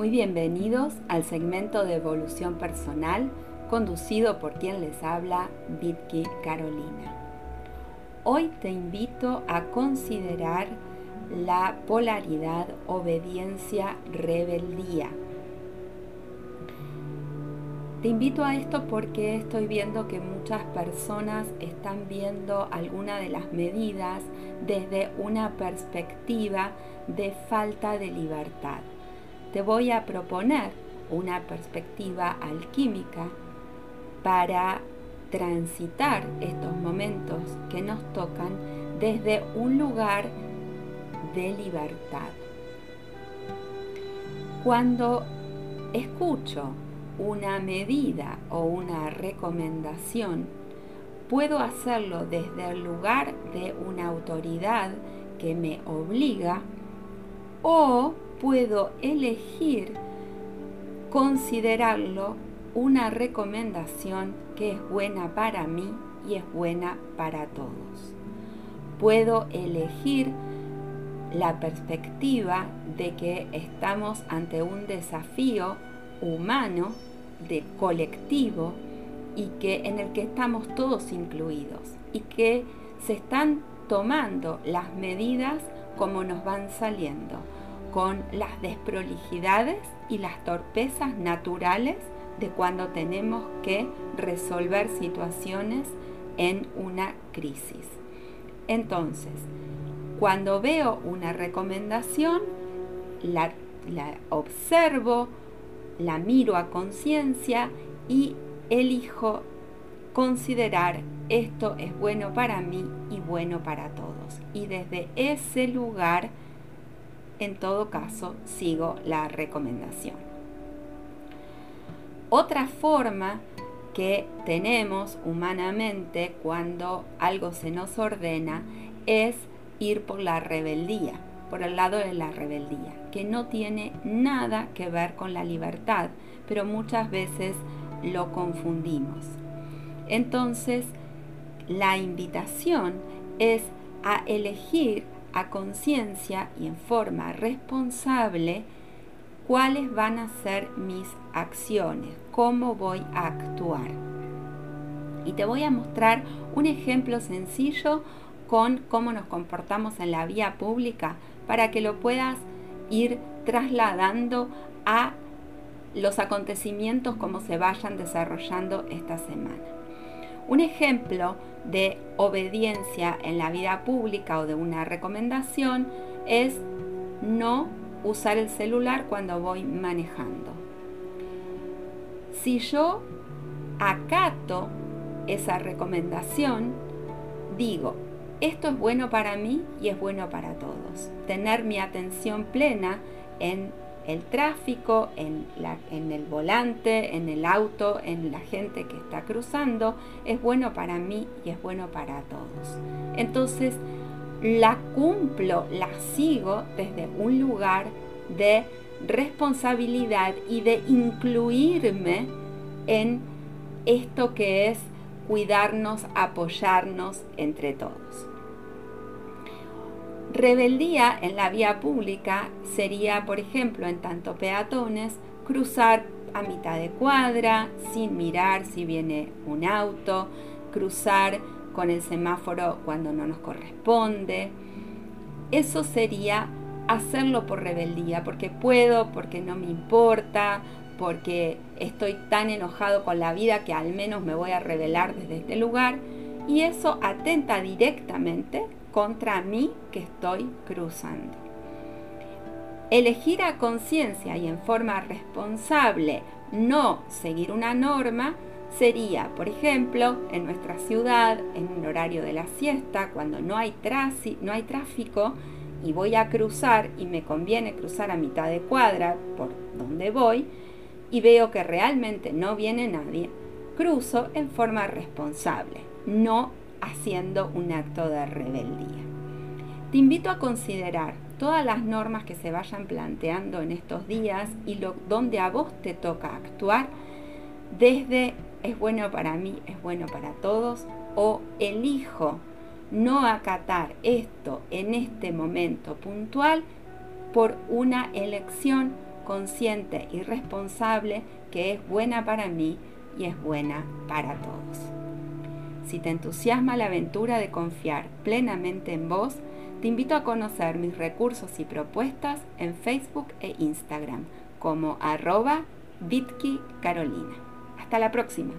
Muy bienvenidos al segmento de evolución personal conducido por quien les habla, Vitki Carolina. Hoy te invito a considerar la polaridad obediencia-rebeldía. Te invito a esto porque estoy viendo que muchas personas están viendo alguna de las medidas desde una perspectiva de falta de libertad te voy a proponer una perspectiva alquímica para transitar estos momentos que nos tocan desde un lugar de libertad. Cuando escucho una medida o una recomendación, puedo hacerlo desde el lugar de una autoridad que me obliga o puedo elegir considerarlo una recomendación que es buena para mí y es buena para todos. Puedo elegir la perspectiva de que estamos ante un desafío humano, de colectivo, y que en el que estamos todos incluidos y que se están tomando las medidas como nos van saliendo con las desprolijidades y las torpezas naturales de cuando tenemos que resolver situaciones en una crisis. Entonces, cuando veo una recomendación, la, observo, la miro a conciencia y elijo considerar esto es bueno para mí y bueno para todos. Y desde ese lugar en todo caso sigo la recomendación. Otra forma que tenemos humanamente cuando algo se nos ordena es ir por la rebeldía, por el lado de la rebeldía, que no tiene nada que ver con la libertad, pero muchas veces lo confundimos. Entonces, la invitación es a elegir a conciencia y en forma responsable cuáles van a ser mis acciones, cómo voy a actuar. Y te voy a mostrar un ejemplo sencillo con cómo nos comportamos en la vía pública para que lo puedas ir trasladando a los acontecimientos como se vayan desarrollando esta semana. Un ejemplo de obediencia en la vida pública o de una recomendación es no usar el celular cuando voy manejando. Si yo acato esa recomendación, digo, esto es bueno para mí y es bueno para todos. Tener mi atención plena en el tráfico, en, en, el volante, en el auto, en la gente que está cruzando, es bueno para mí y es bueno para todos. Entonces, la cumplo, la sigo desde un lugar de responsabilidad y de incluirme en esto que es cuidarnos, apoyarnos entre todos. Rebeldía en la vía pública sería, por ejemplo, en tanto peatones, cruzar a mitad de cuadra sin mirar si viene un auto, cruzar con el semáforo cuando no nos corresponde. Eso sería hacerlo por rebeldía, porque puedo, porque no me importa, porque estoy tan enojado con la vida que al menos me voy a rebelar desde este lugar. Y eso atenta directamente contra mí que estoy cruzando. Elegir a conciencia y en forma responsable no seguir una norma sería, por ejemplo, en nuestra ciudad, en un horario de la siesta, cuando no hay, no hay tráfico y voy a cruzar y me conviene cruzar a mitad de cuadra por donde voy y veo que realmente no viene nadie, cruzo en forma responsable, no haciendo un acto de rebeldía. Te invito a considerar todas las normas que se vayan planteando en estos días y donde a vos te toca actuar desde es bueno para mí, es bueno para todos o elijo no acatar esto en este momento puntual por una elección consciente y responsable que es buena para mí y es buena para todos. Si te entusiasma la aventura de confiar plenamente en vos, te invito a conocer mis recursos y propuestas en Facebook e Instagram como arroba Carolina. Hasta la próxima.